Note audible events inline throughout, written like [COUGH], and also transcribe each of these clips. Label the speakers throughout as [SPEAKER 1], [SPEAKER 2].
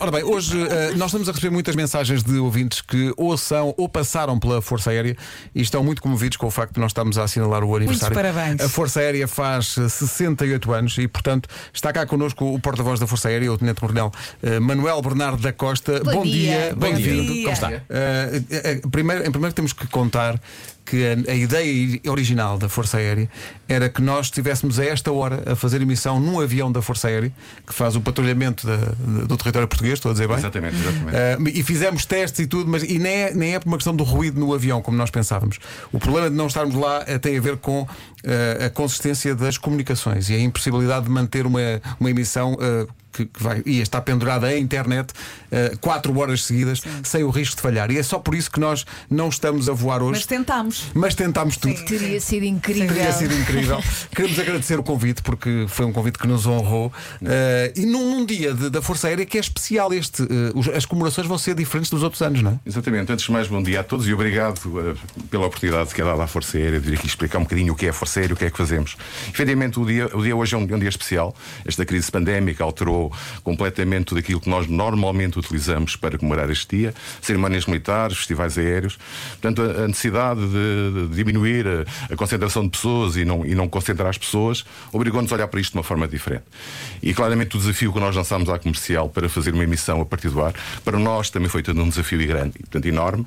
[SPEAKER 1] Ora bem, hoje eh, nós estamos a receber muitas mensagens de ouvintes que ou são ou passaram pela Força Aérea e estão muito comovidos com o facto de nós estarmos a assinalar o aniversário.
[SPEAKER 2] parabéns.
[SPEAKER 1] A Força Aérea faz eh, 68 anos e, portanto, está cá connosco o porta-voz da Força Aérea, o Tenente Coronel eh, Manuel Bernardo da Costa.
[SPEAKER 3] Bom dia.
[SPEAKER 2] Bom
[SPEAKER 1] bem-vindo.
[SPEAKER 2] dia.
[SPEAKER 1] Como está? Eh, eh, primeiro, em primeiro temos que contar que a, a ideia original da Força Aérea era que nós estivéssemos a esta hora a fazer emissão num avião da Força Aérea que faz o patrulhamento da- do território português, estou a dizer bem?
[SPEAKER 4] Exatamente, exatamente.
[SPEAKER 1] Uh, e fizemos testes e tudo, mas e nem é, nem é por uma questão do ruído no avião, como nós pensávamos. O problema de não estarmos lá eh, tem a ver com uh, a consistência das comunicações e a impossibilidade de manter uma, uma emissão. uh, que, que vai, ia estar pendurada à internet uh, quatro horas seguidas sem o risco de falhar. E é só por isso que nós não estamos a voar hoje,
[SPEAKER 2] Mas tentámos.
[SPEAKER 1] mas tentámos tudo.
[SPEAKER 3] Teria sido incrível.
[SPEAKER 1] Teria sido incrível. [LAUGHS] Queremos agradecer o convite, porque foi um convite que nos honrou. Uh, e num, num dia de- da Força Aérea que é especial este. uh, os- as comemorações vão ser diferentes dos outros anos, não é?
[SPEAKER 4] Exatamente. Antes de mais, bom dia a todos e obrigado pela oportunidade que é dada à Força Aérea de vir aqui explicar um bocadinho o que é a Força E o que é que fazemos. Efetivamente, o dia, o dia hoje é um, é um dia especial. Esta crise pandémica alterou completamente tudo aquilo que nós normalmente utilizamos para comemorar este dia: cerimónias militares, festivais aéreos. Portanto, a, a necessidade de, de diminuir a, a concentração de pessoas e não, e não concentrar as pessoas obrigou-nos a olhar para isto de uma forma diferente. E claramente o desafio que nós lançámos à comercial para fazer uma emissão a partir do ar, para nós também foi todo um desafio grande, portanto enorme,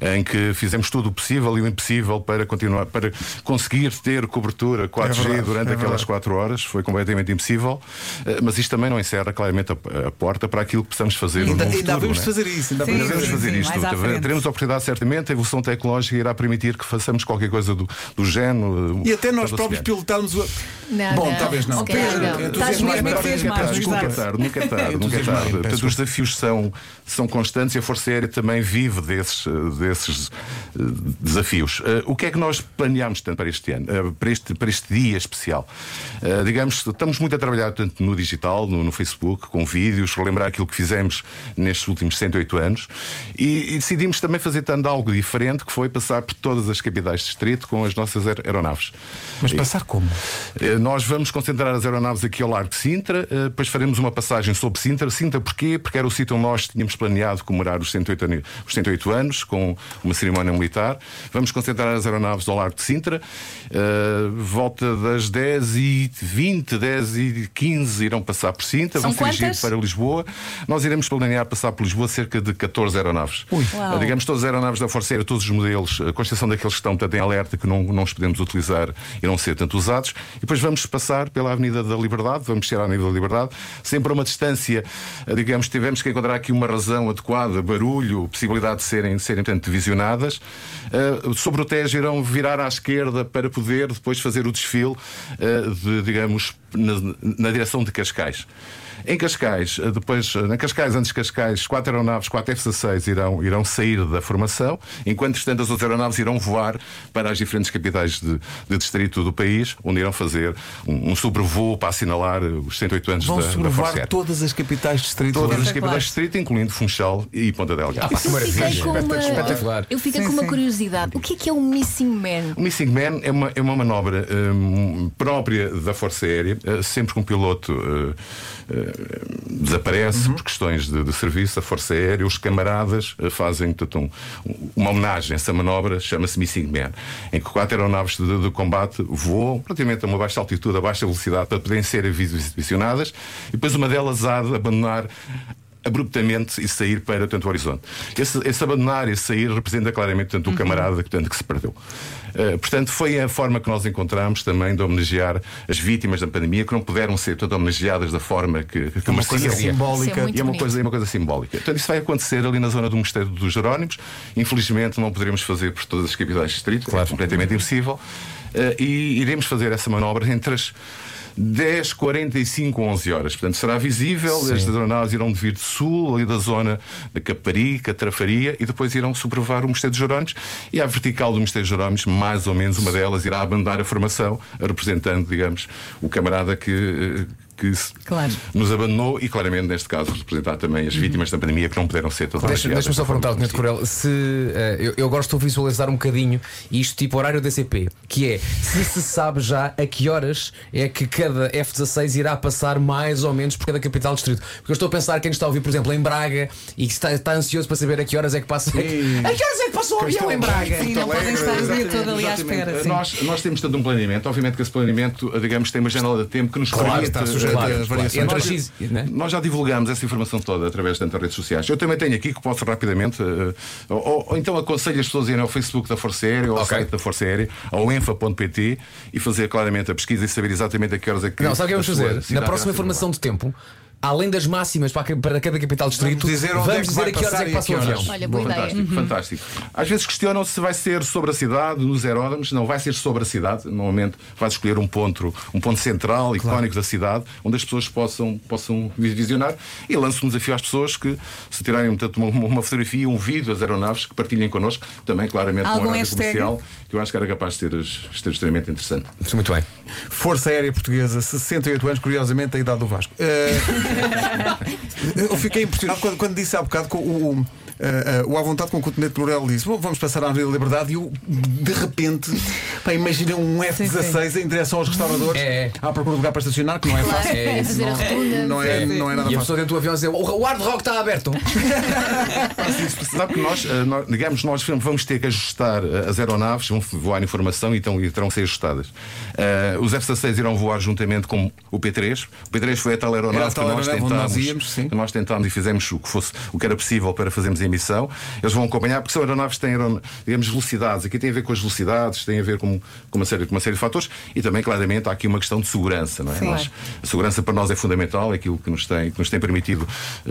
[SPEAKER 4] em que fizemos tudo o possível e o impossível para continuar, para conseguir ter cobertura 4G
[SPEAKER 1] É verdade,
[SPEAKER 4] durante
[SPEAKER 1] é
[SPEAKER 4] aquelas
[SPEAKER 1] verdade.
[SPEAKER 4] 4 horas, foi completamente impossível, eh, mas isto também não encerra claramente a, a porta para aquilo que possamos fazer
[SPEAKER 1] Ainda,
[SPEAKER 4] no
[SPEAKER 1] ainda
[SPEAKER 4] futuro.
[SPEAKER 1] havemos
[SPEAKER 4] não
[SPEAKER 1] de
[SPEAKER 4] é?
[SPEAKER 1] fazer isso. Ainda
[SPEAKER 2] Sim,
[SPEAKER 1] de
[SPEAKER 4] Devemos
[SPEAKER 1] fazer
[SPEAKER 2] sim,
[SPEAKER 4] isto. Teremos a oportunidade, certamente, a evolução tecnológica irá permitir que façamos qualquer coisa do, do género.
[SPEAKER 1] E até nós próprios pilotarmos o.
[SPEAKER 3] Não,
[SPEAKER 1] Bom,
[SPEAKER 3] não.
[SPEAKER 1] talvez não.
[SPEAKER 3] Calhar
[SPEAKER 1] Pedro,
[SPEAKER 3] não.
[SPEAKER 2] Estás mesmo
[SPEAKER 1] é tarde,
[SPEAKER 4] Nunca é tarde, nunca tarde, nunca tarde. Portanto, os desafios são, são constantes e a Força Aérea também vive desses, eh, desses eh, desafios. O que é que nós planeámos tanto para este ano, para este, para este dia especial? Eh, Digamos, estamos muito a trabalhar tanto no digital, no, no Facebook, com vídeos, relembrar aquilo que fizemos nestes últimos 108 anos e, e decidimos também fazer tanto algo diferente que foi passar por todas as capitais de distrito com as nossas aer- aeronaves.
[SPEAKER 1] Mas passar como?
[SPEAKER 4] eh, Nós vamos concentrar as aeronaves aqui ao largo de Sintra, eh, depois faremos uma passagem sobre Sintra. Sintra porquê? Porque era o sítio onde nós tínhamos planeado comemorar os 108, ani- os 108 anos com uma cerimónia militar. Vamos concentrar as aeronaves ao largo de Sintra. Eh, volta das 10 e 20, 10 e 15 irão passar por Sintra,
[SPEAKER 2] São
[SPEAKER 4] vão se dirigir
[SPEAKER 2] quantas?
[SPEAKER 4] para Lisboa. Nós iremos planear passar por Lisboa cerca de 14 aeronaves. Eh, Digamos todas as aeronaves da Força Aérea, todos os modelos, a constituição daqueles que estão portanto, em alerta que não, não os podemos utilizar e não ser tanto usados. E depois vamos passar pela Avenida da Liberdade, vamos ser à Avenida da Liberdade, sempre a uma distância, eh, digamos, tivemos que encontrar aqui uma razão adequada, barulho, possibilidade de serem, serem portanto, visionadas. Eh, sobre o Tejo irão virar à esquerda para poder depois fazer o desfile, eh, de, digamos, na, na direção de Cascais. Em Cascais, eh, depois, eh, em Cascais, antes de Cascais, quatro aeronaves, quatro F-16 irão, irão sair da formação, enquanto tanto as outras aeronaves irão voar para as diferentes capitais de, de distrito do país, onde irão fazer um, um sobrevoo para assinalar eh, os 108 anos
[SPEAKER 1] Vão
[SPEAKER 4] da, da Força
[SPEAKER 1] sobrevoar
[SPEAKER 4] Aérea.
[SPEAKER 1] todas as capitais de distrito.
[SPEAKER 4] Todas as capitais de distrito, incluindo Funchal e Ponta Delgada.
[SPEAKER 3] Eu fiquei com uma, eu fiquei
[SPEAKER 2] Sim,
[SPEAKER 3] com uma
[SPEAKER 2] sim.
[SPEAKER 3] curiosidade. O que é que é um Missing Man?
[SPEAKER 4] O Missing Man é uma, é uma manobra hum, própria da Força Aérea, sempre que um piloto eh, desaparece por questões de, de serviço, a Força Aérea, os camaradas eh, fazem um- uma homenagem a essa manobra, chama-se Missing Man, em que quatro aeronaves de, de combate voam praticamente a uma baixa altitude, a baixa velocidade, para poderem ser vis- visionadas, e depois uma delas há de abandonar abruptamente e sair para tanto o horizonte. Esse, esse abandonar e sair representa claramente tanto o camarada que, tanto, que se perdeu. Uh, portanto, foi a forma que nós encontramos também de homenagear as vítimas da pandemia que não puderam ser tanto homenageadas da forma que, que
[SPEAKER 1] Uma coisa simbólica.
[SPEAKER 3] É
[SPEAKER 4] E é uma coisa, é uma coisa simbólica. Portanto, isso vai acontecer ali na zona do Mosteiro dos Jerónimos. Infelizmente, não poderemos fazer por todas as capitais de distrito, é completamente impossível. Eh, e iremos fazer essa manobra entre as 10, 45, 11 horas. Portanto, será visível. As aeronaves irão vir de sul, ali da zona da Caparica, Trafaria, e depois irão sobrevoar o Mosteiro dos Jerónimos. E à vertical do Mosteiro dos Jerónimos, mais ou menos uma delas irá abandonar a formação, representando, digamos, o camarada que. Que
[SPEAKER 3] Claro.
[SPEAKER 4] nos abandonou e, claramente, neste caso, representar também as vítimas da pandemia que não puderam ser todas
[SPEAKER 2] Deixa- Deixa-me só perguntar Tenente Coronel se eh, eu, eu gosto de visualizar um bocadinho isto tipo horário da CP, que é se se sabe já a que horas é que cada F-16 irá passar mais ou menos por cada capital distrito. Porque eu estou a pensar quem está a ouvir, por exemplo, em Braga e que está, está ansioso para saber a que horas é que passa. A que horas é que passa o avião em Braga?
[SPEAKER 3] Sim, não podem estar o dia todo ali à espera. sim.
[SPEAKER 4] Nós, nós temos todo um planeamento, obviamente que esse planeamento, digamos, tem uma janela de tempo que nos
[SPEAKER 1] Claro,
[SPEAKER 4] permite. Claro,
[SPEAKER 1] variações.
[SPEAKER 4] Nós-
[SPEAKER 2] né?
[SPEAKER 4] Nós já divulgamos essa informação toda através das redes sociais. Eu também tenho aqui que posso rapidamente, eh, ou, ou então aconselho as pessoas a irem ao Facebook da Força Aérea ou ao site da Força Aérea, ao enfa.pt e fazer claramente a pesquisa e saber exatamente a que horas é que.
[SPEAKER 2] Não, sabe o que
[SPEAKER 4] a
[SPEAKER 2] vamos fazer? Na próxima informação de tempo, além das máximas para, ca- para cada capital distrito,
[SPEAKER 1] Vamos dizer onde é que
[SPEAKER 2] vamos dizer
[SPEAKER 1] vai
[SPEAKER 2] a que horas é que passa o
[SPEAKER 1] que
[SPEAKER 2] avião.
[SPEAKER 3] Olha, boa ideia.
[SPEAKER 4] Fantástico, fantástico. Às vezes questionam se vai ser sobre a cidade, nos aeródromos. Não, vai ser sobre a cidade. Normalmente vais escolher um ponto, um ponto central, icónico da cidade, onde as pessoas possam, possam visionar. E lanço um desafio às pessoas que, se tirarem portanto, uma, uma fotografia, um vídeo das aeronaves, que partilhem connosco, também claramente com a comercial, que eu acho que era capaz de ser, ser extremamente interessante.
[SPEAKER 2] Muito bem.
[SPEAKER 1] Força Aérea Portuguesa, 68 anos, curiosamente a idade do Vasco. Eh, eu fiquei impressionado quando, quando disse há bocado com o. o eh, eh, o à vontade com que o Tenente Coronel disse "Bom, vamos passar à Avenida Liberdade e eu de repente pá, imagina um F-16 em direção aos restauradores
[SPEAKER 2] É, é.
[SPEAKER 1] à procura de lugar para estacionar que não é fácil
[SPEAKER 3] é fazer a rotunda.
[SPEAKER 1] não é, não é nada
[SPEAKER 2] E a
[SPEAKER 1] fácil
[SPEAKER 2] pessoa dentro do avião a dizer: o hard rock está aberto. [LAUGHS]
[SPEAKER 4] Sabe que nós, eh, nós, digamos, nós vamos ter que ajustar as aeronaves, vão voar em formação e, então, e terão que ser ajustadas. Eh, os F-16 irão voar juntamente com o P3. O P3 foi a tal
[SPEAKER 1] Era a
[SPEAKER 4] aeronave
[SPEAKER 1] tal
[SPEAKER 4] que nós
[SPEAKER 1] aeronave onde nós
[SPEAKER 4] tentámos,
[SPEAKER 1] íamos, sim.
[SPEAKER 4] que nós tentámos e fizemos o que fosse o que era possível para fazermos a emissão. Eles vão acompanhar, porque são aeronaves que têm, digamos, velocidades. Aqui tem a ver com as velocidades, tem a ver com, com, uma, série, com uma série de fatores e também, claramente, há aqui uma questão de segurança. Não é?
[SPEAKER 3] Sim.
[SPEAKER 4] Nós- a segurança para nós é fundamental, é aquilo que nos tem, que nos tem permitido eh,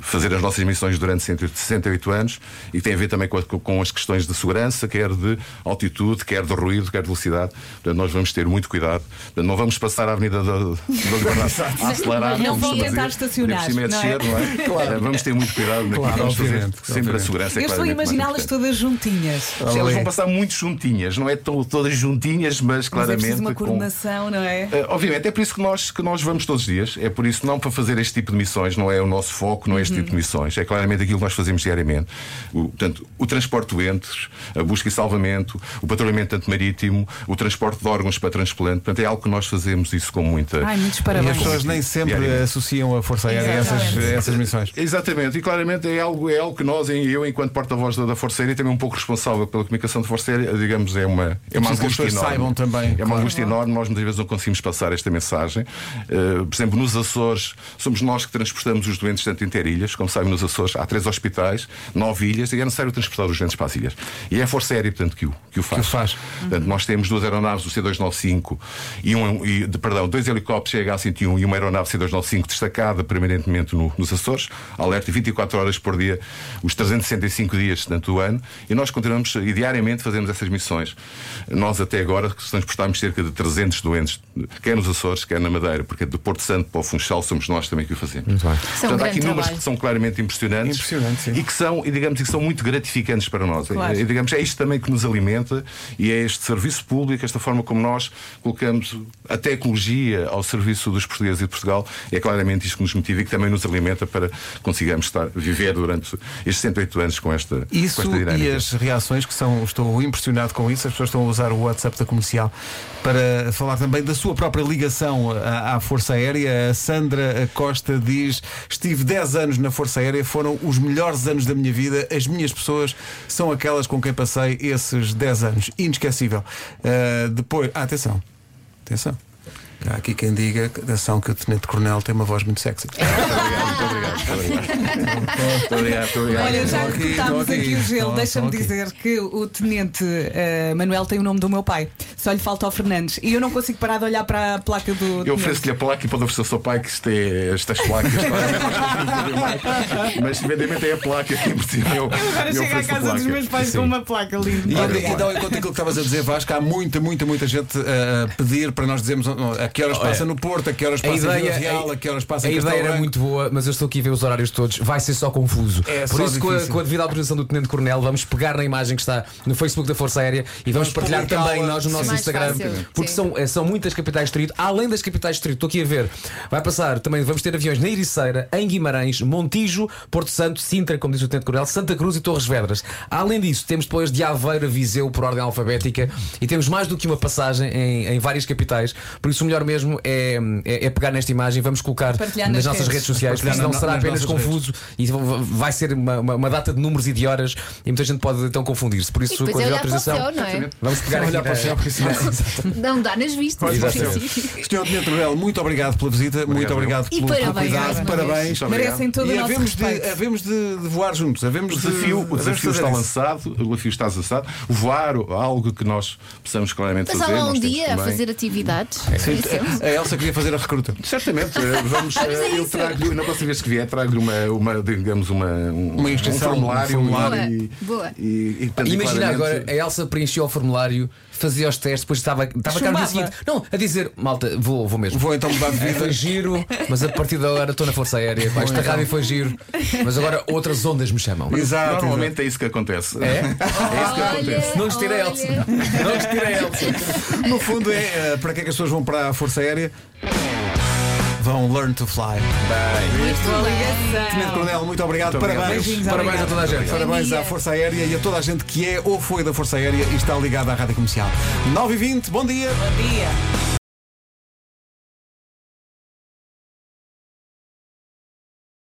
[SPEAKER 4] fazer as nossas missões durante 168 anos e tem a ver também com, a- com as questões de segurança, quer de altitude, quer de ruído, quer de velocidade. Portanto, nós vamos ter muito cuidado. Portanto, não vamos passar a Avenida da, da Liberdade [LAUGHS] a acelerar.
[SPEAKER 3] Não
[SPEAKER 4] como
[SPEAKER 3] vão tentar estacionar, não é?
[SPEAKER 4] não é? Eh, Vamos ter muito cuidado naquilo
[SPEAKER 1] Claro,
[SPEAKER 4] que vamos fazer.
[SPEAKER 1] Obviamente,
[SPEAKER 4] Sempre a segurança é
[SPEAKER 3] Eu estou a
[SPEAKER 4] claramente
[SPEAKER 3] imaginá-las todas juntinhas.
[SPEAKER 4] Sim, Elas vão passar muito juntinhas, não é tão- todas juntinhas, mas
[SPEAKER 3] Mas é
[SPEAKER 4] claramente.
[SPEAKER 3] preciso uma
[SPEAKER 4] com-
[SPEAKER 3] coordenação, não é?
[SPEAKER 4] Uh, obviamente, é por isso que nós, que nós vamos todos os dias. É por isso, não para fazer este tipo de missões, não é o nosso foco, não é este tipo de missões. É claramente aquilo que nós fazemos diariamente. O, portanto, o transporte de doentes, a busca e salvamento, o patrulhamento tanto marítimo, o transporte de órgãos para transplante. Portanto, é algo que nós fazemos isso com muita.
[SPEAKER 3] Ai, muitos
[SPEAKER 1] e as
[SPEAKER 3] parabéns.
[SPEAKER 1] pessoas nem sempre associam a Força Aérea a essas, essas missões
[SPEAKER 4] Exatamente, e claramente é algo, é algo que nós, eu, enquanto porta-voz da, Força Aérea, também um pouco responsável pela comunicação da Força Aérea, digamos, é uma, é uma angústia enorme.
[SPEAKER 1] saibam também,
[SPEAKER 4] É uma
[SPEAKER 1] claro.
[SPEAKER 4] angústia enorme, nós muitas vezes não conseguimos passar esta mensagem. Uh, por exemplo, nos Açores, somos nós que transportamos os doentes tanto interilhas, como sabem, nos Açores há três hospitais, nove ilhas, e é necessário transportar os doentes para as ilhas. E é a Força Aérea, portanto, que o, que o faz.
[SPEAKER 1] Que o faz.
[SPEAKER 4] Portanto, nós temos duas aeronaves, o C295 e, um, e de, perdão, dois helicópteros CH-101 e uma aeronave C295 destacada permanentemente no- nos Açores, alerta 24 horas por dia, os 365 dias durante o ano, e nós continuamos e diariamente fazemos essas missões. Nós até agora transportámos cerca de 300 doentes, quer nos Açores, quer na Madeira, porque do Porto Santo para o Funchal somos nós também que o fazemos.
[SPEAKER 2] Muito bem.
[SPEAKER 3] É um
[SPEAKER 4] Portanto, há aqui números
[SPEAKER 3] trabalho.
[SPEAKER 4] que são claramente impressionantes,
[SPEAKER 1] Impressionante,
[SPEAKER 4] e que são, e digamos, que são muito gratificantes para nós.
[SPEAKER 3] Claro.
[SPEAKER 4] E, digamos, é isto também que nos alimenta e é este serviço público, esta forma como nós colocamos a tecnologia ao serviço dos portugueses e de Portugal, é claramente isto que nos motiva e que também nos alimenta para consigamos estar, viver durante estes 108 anos com esta,
[SPEAKER 1] Isso
[SPEAKER 4] com esta
[SPEAKER 1] e as reações que são, estou impressionado com isso. As pessoas estão a usar o WhatsApp da comercial para falar também da sua própria ligação à, à Força Aérea. A Sandra Costa diz: Estive 10 anos na Força Aérea, foram os melhores anos da minha vida. As minhas pessoas são aquelas com quem passei esses 10 anos. Inesquecível. Ah, depois, ah, atenção, atenção. Há aqui quem diga, atenção, que o Tenente Coronel tem uma voz muito sexy.
[SPEAKER 4] Muito obrigado, muito obrigado. Muito obrigado, [LAUGHS] muito obrigado. Muito obrigado.
[SPEAKER 3] Olha, já que
[SPEAKER 1] aqui,
[SPEAKER 3] cortámos
[SPEAKER 1] aqui,
[SPEAKER 3] aqui o gelo, deixa-me dizer que o tenente eh, Manuel tem o nome do meu pai. Só lhe falta ao Fernandes. E eu não consigo parar de olhar para a placa do.
[SPEAKER 4] Eu
[SPEAKER 3] tenente.
[SPEAKER 4] ofereço-lhe a placa e pode oferecer ao seu pai que isto é estas placas. [LAUGHS] Mas evidentemente é a placa que por cima eu,
[SPEAKER 3] Agora chego à casa dos
[SPEAKER 4] placa.
[SPEAKER 3] meus pais
[SPEAKER 4] Sim.
[SPEAKER 3] com uma placa linda.
[SPEAKER 1] E
[SPEAKER 3] Obrigada.
[SPEAKER 1] então, enquanto aquilo que estavas a dizer, Vasco, há muita, muita, muita gente a pedir para nós dizermos a que horas passa no Porto, a que horas
[SPEAKER 2] A
[SPEAKER 1] passa em
[SPEAKER 2] ideia,
[SPEAKER 1] Vila Real, a que horas passa
[SPEAKER 2] a
[SPEAKER 1] em
[SPEAKER 2] ideia
[SPEAKER 1] Castelo
[SPEAKER 2] era muito boa, mas eu estou aqui a ver os horários todos. Vai ser só confuso.
[SPEAKER 1] É
[SPEAKER 2] Por
[SPEAKER 1] só
[SPEAKER 2] isso, com a, com a devida autorização do Tenente Coronel, vamos pegar na imagem que está no Facebook da Força Aérea e vamos,
[SPEAKER 1] Vamos
[SPEAKER 2] partilhar também nós no nosso Instagram.
[SPEAKER 5] fácil,
[SPEAKER 2] porque
[SPEAKER 5] sim.
[SPEAKER 2] são, eh, são muitas capitais de distrito. Além das capitais de distrito, estou aqui a ver. Vai passar também, vamos ter aviões na Ericeira, em Guimarães, Montijo, Porto Santo, Sintra, como diz o Tenente Coronel, Santa Cruz e Torres Vedras. Além disso, temos depois de Aveiro a Viseu por ordem alfabética e temos mais do que uma passagem em, em várias capitais. Por isso, o melhor mesmo é, é, é pegar nesta imagem, vamos colocar
[SPEAKER 3] Partilhar
[SPEAKER 2] nas
[SPEAKER 3] nas
[SPEAKER 2] nossas
[SPEAKER 3] redes.
[SPEAKER 2] redes sociais, porque senão será
[SPEAKER 1] nas
[SPEAKER 2] apenas confuso e vai ser uma, uma- uma data de números e de horas e muita gente pode então confundir-se. Por isso, com a
[SPEAKER 5] é olhar o
[SPEAKER 2] autorização,
[SPEAKER 5] céu, não é?
[SPEAKER 2] vamos pegar
[SPEAKER 1] Olhar
[SPEAKER 2] aqui
[SPEAKER 1] para o céu, isso [LAUGHS]
[SPEAKER 5] Não dá nas vistas.
[SPEAKER 1] Senhor Coronel, muito obrigado pela visita, muito obrigado
[SPEAKER 5] E
[SPEAKER 1] pelo, cuidado, parabéns.
[SPEAKER 3] Merecem todo
[SPEAKER 1] E
[SPEAKER 3] o nosso
[SPEAKER 1] havemos de, de, de voar juntos, havemos
[SPEAKER 4] O
[SPEAKER 1] de-
[SPEAKER 4] desafio, o
[SPEAKER 1] de
[SPEAKER 4] desafio
[SPEAKER 1] fazer
[SPEAKER 4] está lançado, o desafio está lançado. O voar, algo que nós possamos claramente
[SPEAKER 5] Mas
[SPEAKER 4] fazer.
[SPEAKER 5] lá um dia a fazer atividades.
[SPEAKER 1] Sim, A Elsa queria fazer a recruta.
[SPEAKER 4] Certamente, eh, vamos, eh, eu
[SPEAKER 5] isso.
[SPEAKER 4] trago na próxima vez que vier, trago-lhe uma, uma, digamos, uma, um,
[SPEAKER 1] Uma inscrição,
[SPEAKER 4] um formulário,
[SPEAKER 1] um formulário.
[SPEAKER 4] e,
[SPEAKER 5] Boa, boa.
[SPEAKER 4] E, e,
[SPEAKER 2] Imagina agora, a Elsa preencheu o formulário, fazia os testes, depois estava, estava cá no dia seguinte. Não, a dizer, malta, vou, vou mesmo.
[SPEAKER 1] Vou então mudar de
[SPEAKER 2] É,
[SPEAKER 1] vida.
[SPEAKER 2] foi giro, mas a partir de agora estou na Força Aérea. Pá, Esta rádio foi giro, mas agora outras ondas me chamam.
[SPEAKER 1] Exato,
[SPEAKER 4] Normalmente é isso que acontece.
[SPEAKER 2] É?
[SPEAKER 4] É isso que acontece.
[SPEAKER 2] Não nos tira a Elsa. Não nos tira a Elsa.
[SPEAKER 1] exato. No fundo é eh, para que é que as pessoas vão para a Força Aérea? Vão learn to fly.
[SPEAKER 5] Muito bem.
[SPEAKER 1] Tenente Coronel, muito obrigado.
[SPEAKER 4] Muito obrigado.
[SPEAKER 1] Parabéns.
[SPEAKER 3] Beijinhos,
[SPEAKER 2] Parabéns a toda a gente.
[SPEAKER 1] Parabéns à Força Aérea e a toda a gente que é ou foi da Força Aérea e está ligada à Rádio Comercial. 9 h 20 bom dia.
[SPEAKER 3] Bom dia.